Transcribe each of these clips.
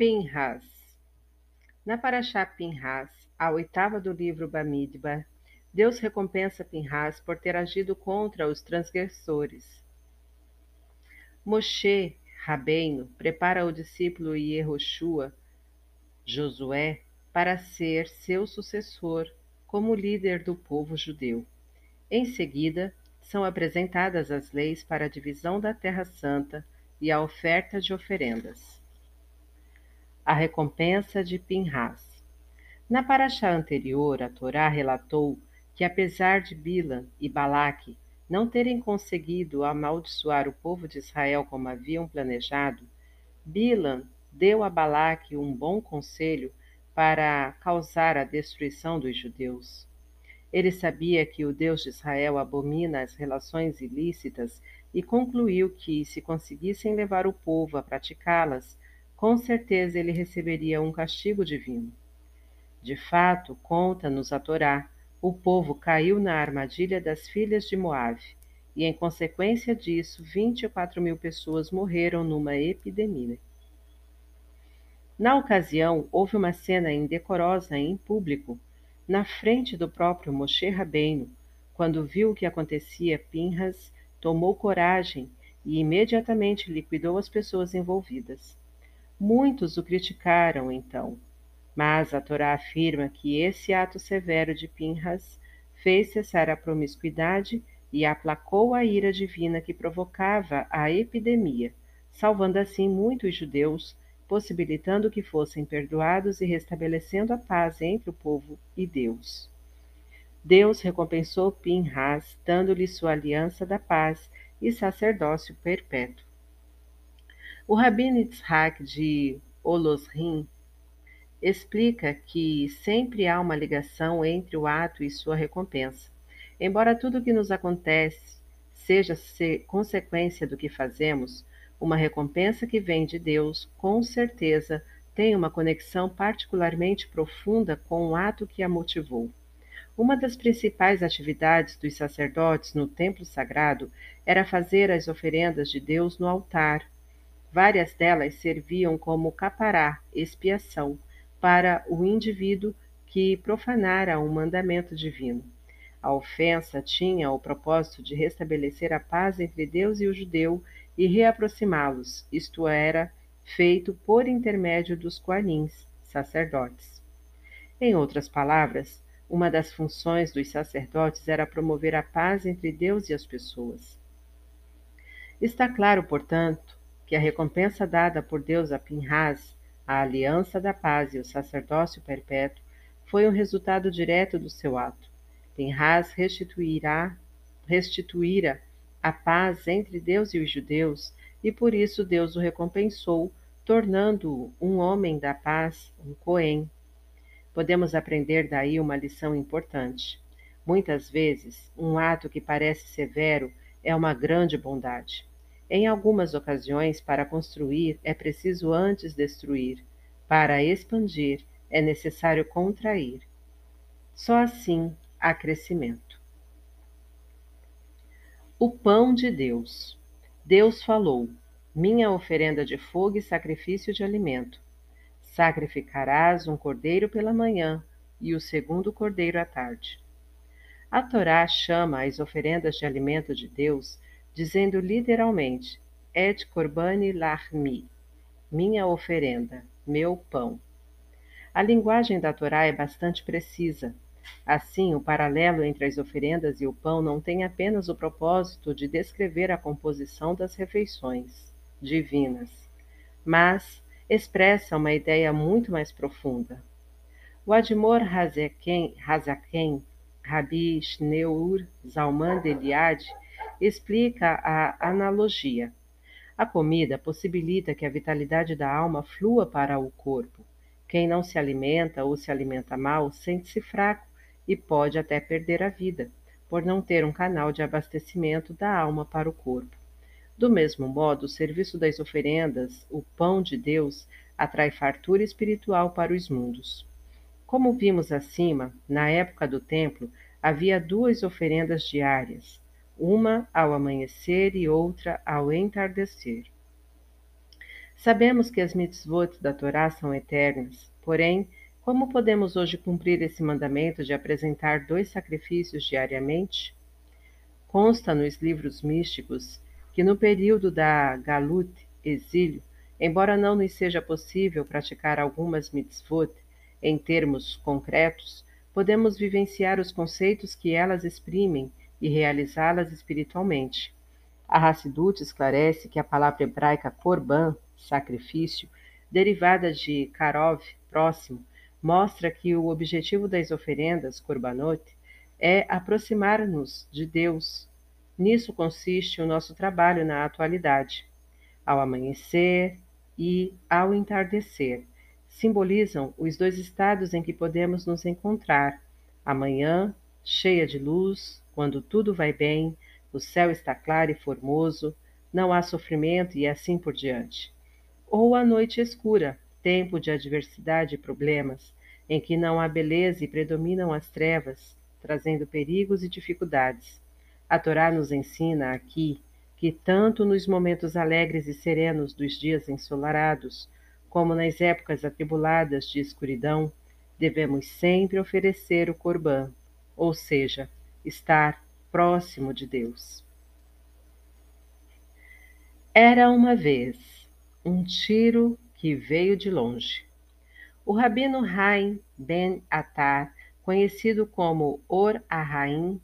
Pinhas. Na Paraxá Pinhas, a oitava do livro Bamidbar, Deus recompensa Pinhas por ter agido contra os transgressores. Moshe Rabeino prepara o discípulo Yehoshua, Josué, para ser seu sucessor como líder do povo judeu. Em seguida, são apresentadas as leis para a divisão da Terra Santa e a oferta de oferendas. A recompensa de Pinhas. Na paraxá anterior, a Torá relatou que, apesar de Bilan e Balaque não terem conseguido amaldiçoar o povo de Israel como haviam planejado, Bilan deu a Balaque um bom conselho para causar a destruição dos judeus. Ele sabia que o Deus de Israel abomina as relações ilícitas e concluiu que, se conseguissem levar o povo a praticá-las, com certeza ele receberia um castigo divino. De fato, conta-nos a Torá, o povo caiu na armadilha das filhas de Moabe, e em consequência disso, 24 mil pessoas morreram numa epidemia. Na ocasião, houve uma cena indecorosa em público, na frente do próprio Moshe Rabbeinu. Quando viu o que acontecia, Pinhas tomou coragem e imediatamente liquidou as pessoas envolvidas. Muitos o criticaram então, mas a Torá afirma que esse ato severo de Pinhas fez cessar a promiscuidade e aplacou a ira divina que provocava a epidemia, salvando assim muitos judeus possibilitando que fossem perdoados e restabelecendo a paz entre o povo e Deus. Deus recompensou Pinhas, dando-lhe sua aliança da paz e sacerdócio perpétuo. O Rabino Yitzhak de Olosrim explica que sempre há uma ligação entre o ato e sua recompensa. Embora tudo o que nos acontece seja consequência do que fazemos, uma recompensa que vem de Deus, com certeza, tem uma conexão particularmente profunda com o ato que a motivou. Uma das principais atividades dos sacerdotes no templo sagrado era fazer as oferendas de Deus no altar. Várias delas serviam como capará, expiação, para o indivíduo que profanara um mandamento divino. A ofensa tinha o propósito de restabelecer a paz entre Deus e o judeu e reaproximá-los, isto era, feito por intermédio dos coanins, sacerdotes. Em outras palavras, uma das funções dos sacerdotes era promover a paz entre Deus e as pessoas. Está claro, portanto, que a recompensa dada por Deus a Pinhas, a aliança da paz e o sacerdócio perpétuo, foi um resultado direto do seu ato. Pinhas restituirá, restituíra a paz entre Deus e os judeus, e por isso Deus o recompensou, tornando-o um homem da paz, um Cohen. Podemos aprender daí uma lição importante. Muitas vezes, um ato que parece severo é uma grande bondade. Em algumas ocasiões, para construir é preciso antes destruir. Para expandir é necessário contrair. Só assim há crescimento. O pão de Deus. Deus falou: Minha oferenda de fogo e sacrifício de alimento. Sacrificarás um cordeiro pela manhã e o segundo cordeiro à tarde. A Torá chama as oferendas de alimento de Deus, dizendo literalmente: Et corbani lahmi, minha oferenda, meu pão. A linguagem da Torá é bastante precisa, Assim, o paralelo entre as oferendas e o pão não tem apenas o propósito de descrever a composição das refeições divinas, mas expressa uma ideia muito mais profunda. O Admor Hazaken, Rabi Shneur Zalman de Eliade, explica a analogia. A comida possibilita que a vitalidade da alma flua para o corpo. Quem não se alimenta ou se alimenta mal sente-se fraco e pode até perder a vida, por não ter um canal de abastecimento da alma para o corpo. Do mesmo modo, o serviço das oferendas, o pão de Deus, atrai fartura espiritual para os mundos. Como vimos acima, na época do templo havia duas oferendas diárias, uma ao amanhecer e outra ao entardecer. Sabemos que as mitzvot da Torá são eternas, porém, como podemos hoje cumprir esse mandamento de apresentar dois sacrifícios diariamente? Consta nos livros místicos que no período da Galut, exílio, embora não nos seja possível praticar algumas mitzvot em termos concretos, podemos vivenciar os conceitos que elas exprimem e realizá-las espiritualmente. A Hassidut esclarece que a palavra hebraica korban, sacrifício, derivada de karov, próximo, mostra que o objetivo das oferendas, korbanot, é aproximar-nos de Deus. Nisso consiste o nosso trabalho na atualidade. Ao amanhecer e ao entardecer, simbolizam os dois estados em que podemos nos encontrar: amanhã, cheia de luz, quando tudo vai bem, o céu está claro e formoso, não há sofrimento e assim por diante. Ou a noite escura, tempo de adversidade e problemas, em que não há beleza e predominam as trevas, trazendo perigos e dificuldades. A Torá nos ensina aqui que, tanto nos momentos alegres e serenos dos dias ensolarados, como nas épocas atribuladas de escuridão, devemos sempre oferecer o corbã, ou seja, estar próximo de Deus. Era uma vez um tiro que veio de longe. O rabino Haim ben Atar, conhecido como Or Ahaim,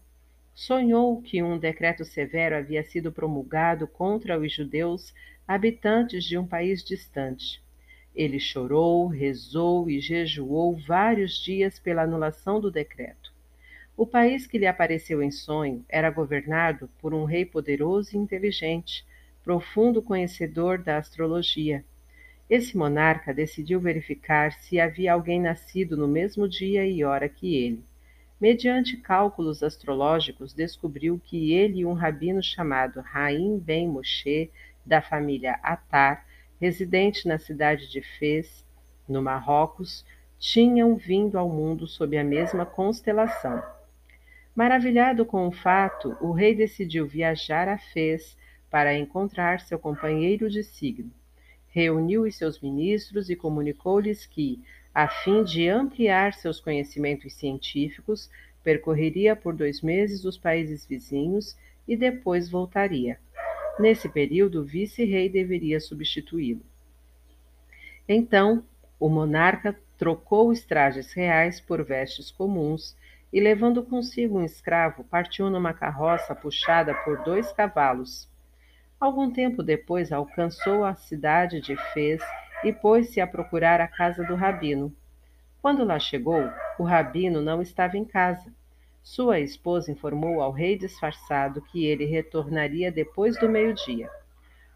sonhou que um decreto severo havia sido promulgado contra os judeus habitantes de um país distante. Ele chorou, rezou e jejuou vários dias pela anulação do decreto. O país que lhe apareceu em sonho era governado por um rei poderoso e inteligente, profundo conhecedor da astrologia. Esse monarca decidiu verificar se havia alguém nascido no mesmo dia e hora que ele. Mediante cálculos astrológicos, descobriu que ele e um rabino chamado Raim Ben Moshe, da família Atar, residente na cidade de Fez, no Marrocos, tinham vindo ao mundo sob a mesma constelação. Maravilhado com o fato, o rei decidiu viajar a Fez para encontrar seu companheiro de signo. Reuniu os seus ministros e comunicou-lhes que, a fim de ampliar seus conhecimentos científicos, percorreria por dois meses os países vizinhos e depois voltaria. Nesse período, o vice-rei deveria substituí-lo. Então, o monarca trocou os trajes reais por vestes comuns e, levando consigo um escravo, partiu numa carroça puxada por dois cavalos. Algum tempo depois alcançou a cidade de Fez e pôs-se a procurar a casa do rabino. Quando lá chegou, o rabino não estava em casa. Sua esposa informou ao rei disfarçado que ele retornaria depois do meio-dia.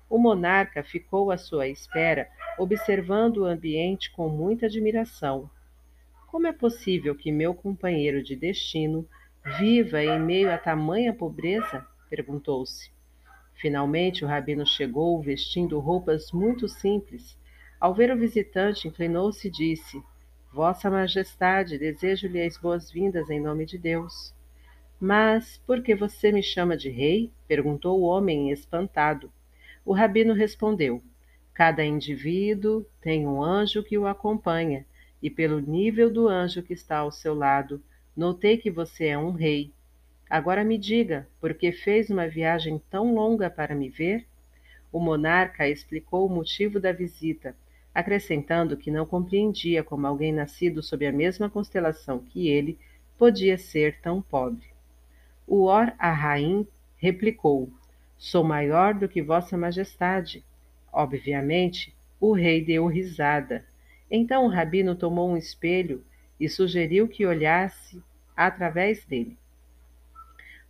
O monarca ficou à sua espera, observando o ambiente com muita admiração. Como é possível que meu companheiro de destino viva em meio a tamanha pobreza? perguntou-se. Finalmente o rabino chegou vestindo roupas muito simples. Ao ver o visitante, inclinou-se e disse: Vossa Majestade, desejo-lhe as boas-vindas em nome de Deus. Mas por que você me chama de rei? perguntou o homem espantado. O rabino respondeu: Cada indivíduo tem um anjo que o acompanha e pelo nível do anjo que está ao seu lado, notei que você é um rei. Agora me diga, por que fez uma viagem tão longa para me ver? O monarca explicou o motivo da visita, acrescentando que não compreendia como alguém nascido sob a mesma constelação que ele podia ser tão pobre. O Or Arraim replicou: Sou maior do que Vossa Majestade. Obviamente, o rei deu risada. Então o rabino tomou um espelho e sugeriu que olhasse através dele.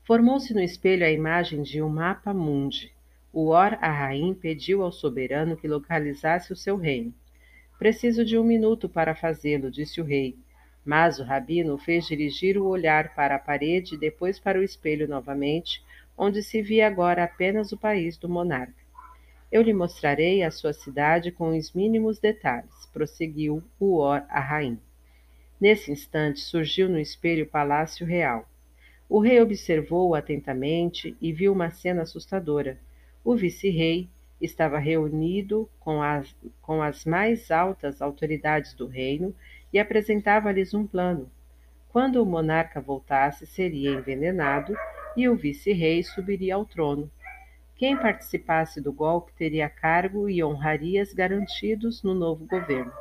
Formou-se no espelho a imagem de um mapa mundi. O Or Arraim pediu ao soberano que localizasse o seu reino. Preciso de um minuto para fazê-lo, disse o rei. Mas o rabino fez dirigir o olhar para a parede e depois para o espelho novamente, onde se via agora apenas o país do monarca. Eu lhe mostrarei a sua cidade com os mínimos detalhes, prosseguiu o a rainha. Nesse instante surgiu no espelho o palácio real. O rei observou-o atentamente e viu uma cena assustadora. O vice-rei, estava reunido com as, com as mais altas autoridades do reino e apresentava-lhes um plano. Quando o monarca voltasse, seria envenenado e o vice-rei subiria ao trono. Quem participasse do golpe teria cargo e honrarias garantidos no novo governo.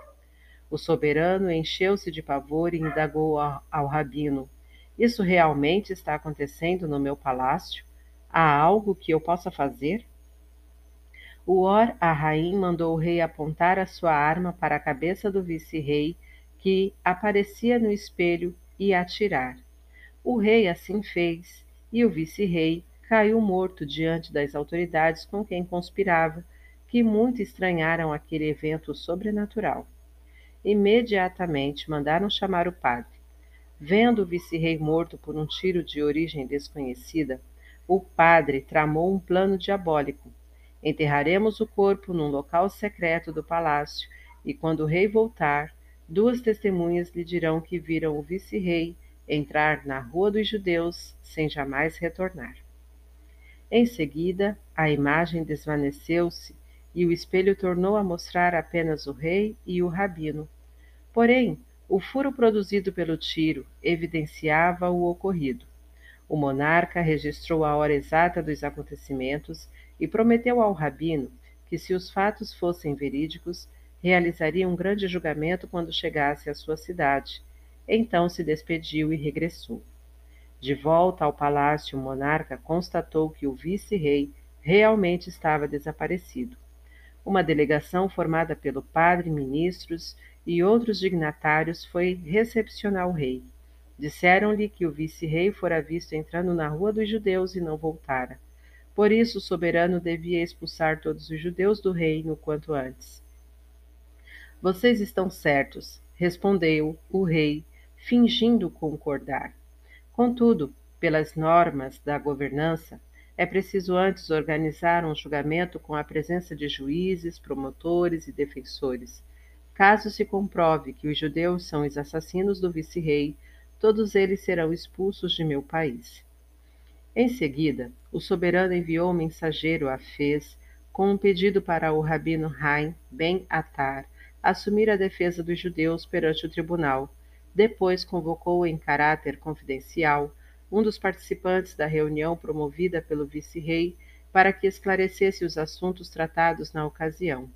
O soberano encheu-se de pavor e indagou ao rabino: Isso realmente está acontecendo no meu palácio? Há algo que eu possa fazer? O Or Arraim mandou o rei apontar a sua arma para a cabeça do vice-rei, que aparecia no espelho, e atirar. O rei assim fez, e o vice-rei caiu morto diante das autoridades com quem conspirava, que muito estranharam aquele evento sobrenatural. Imediatamente mandaram chamar o padre. Vendo o vice-rei morto por um tiro de origem desconhecida, o padre tramou um plano diabólico Enterraremos o corpo num local secreto do palácio, e quando o rei voltar, duas testemunhas lhe dirão que viram o vice-rei entrar na Rua dos Judeus sem jamais retornar. Em seguida, a imagem desvaneceu-se e o espelho tornou a mostrar apenas o rei e o rabino. Porém, o furo produzido pelo tiro evidenciava o ocorrido. O monarca registrou a hora exata dos acontecimentos e prometeu ao rabino que, se os fatos fossem verídicos, realizaria um grande julgamento quando chegasse à sua cidade. Então se despediu e regressou. De volta ao palácio, o monarca constatou que o vice-rei realmente estava desaparecido. Uma delegação formada pelo padre, ministros e outros dignatários foi recepcionar o rei. Disseram-lhe que o vice-rei fora visto entrando na rua dos judeus e não voltara. Por isso, o soberano devia expulsar todos os judeus do reino quanto antes. Vocês estão certos, respondeu o rei, fingindo concordar. Contudo, pelas normas da governança, é preciso antes organizar um julgamento com a presença de juízes, promotores e defensores. Caso se comprove que os judeus são os assassinos do vice-rei, todos eles serão expulsos de meu país. Em seguida, o soberano enviou um mensageiro a Fez com um pedido para o rabino Haim Ben Atar assumir a defesa dos judeus perante o tribunal. Depois convocou em caráter confidencial um dos participantes da reunião promovida pelo vice-rei para que esclarecesse os assuntos tratados na ocasião.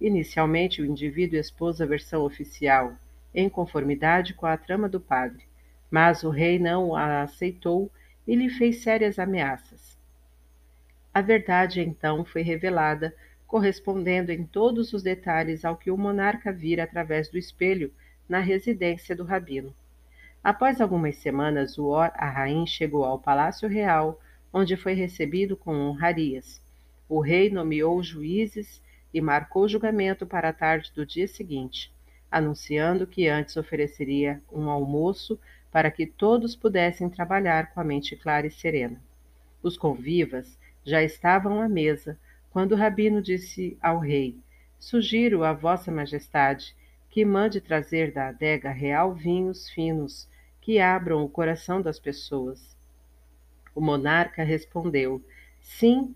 Inicialmente, o indivíduo expôs a versão oficial, em conformidade com a trama do padre, mas o rei não a aceitou e lhe fez sérias ameaças. A verdade então foi revelada, correspondendo em todos os detalhes ao que o monarca vira através do espelho na residência do rabino. Após algumas semanas, o Or Arraim chegou ao Palácio Real, onde foi recebido com honrarias. O rei nomeou juízes e marcou julgamento para a tarde do dia seguinte, anunciando que antes ofereceria um almoço para que todos pudessem trabalhar com a mente clara e serena. Os convivas já estavam à mesa quando o rabino disse ao rei: Sugiro a Vossa Majestade que mande trazer da adega real vinhos finos que abram o coração das pessoas. O monarca respondeu: Sim,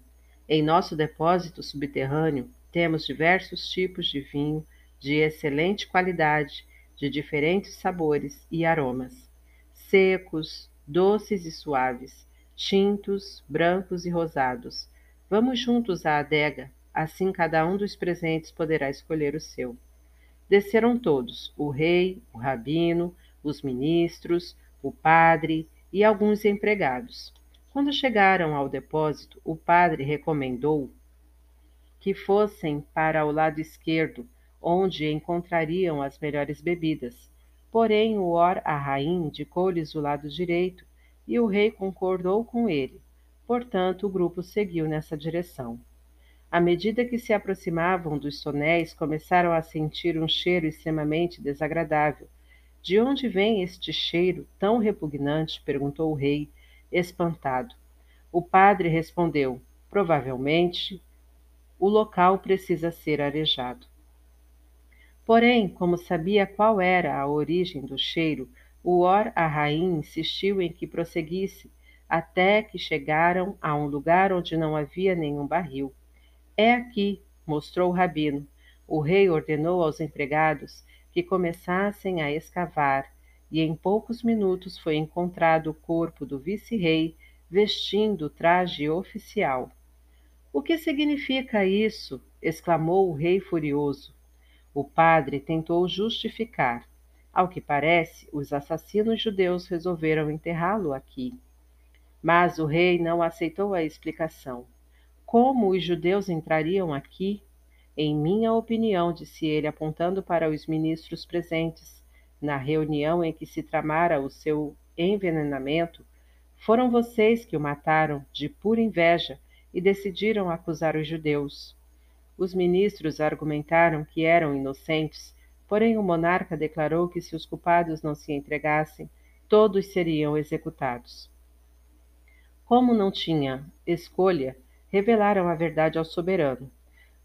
em nosso depósito subterrâneo temos diversos tipos de vinho de excelente qualidade, de diferentes sabores e aromas secos, doces e suaves, tintos, brancos e rosados. Vamos juntos à adega, assim cada um dos presentes poderá escolher o seu. Desceram todos, o rei, o rabino, os ministros, o padre e alguns empregados. Quando chegaram ao depósito, o padre recomendou que fossem para o lado esquerdo, onde encontrariam as melhores bebidas. Porém, o Or Arraim indicou-lhes o lado direito e o rei concordou com ele. Portanto, o grupo seguiu nessa direção. À medida que se aproximavam dos tonéis, começaram a sentir um cheiro extremamente desagradável. De onde vem este cheiro tão repugnante? perguntou o rei, espantado. O padre respondeu: Provavelmente o local precisa ser arejado. Porém, como sabia qual era a origem do cheiro, o Or Arraim insistiu em que prosseguisse, até que chegaram a um lugar onde não havia nenhum barril. É aqui, mostrou o rabino. O rei ordenou aos empregados que começassem a escavar, e em poucos minutos foi encontrado o corpo do vice-rei vestindo o traje oficial. O que significa isso? exclamou o rei furioso. O padre tentou justificar. Ao que parece, os assassinos judeus resolveram enterrá-lo aqui. Mas o rei não aceitou a explicação. Como os judeus entrariam aqui? Em minha opinião, disse ele, apontando para os ministros presentes, na reunião em que se tramara o seu envenenamento, foram vocês que o mataram de pura inveja e decidiram acusar os judeus. Os ministros argumentaram que eram inocentes, porém o monarca declarou que se os culpados não se entregassem, todos seriam executados. Como não tinha escolha, revelaram a verdade ao soberano.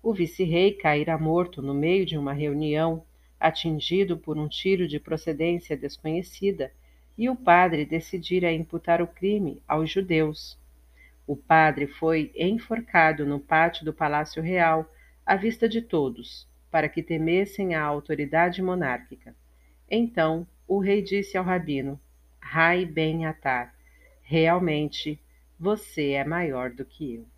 O vice-rei caíra morto no meio de uma reunião, atingido por um tiro de procedência desconhecida, e o padre decidira imputar o crime aos judeus. O padre foi enforcado no pátio do Palácio Real, à vista de todos, para que temessem a autoridade monárquica. Então o rei disse ao rabino: Rai ben Atar, realmente você é maior do que eu.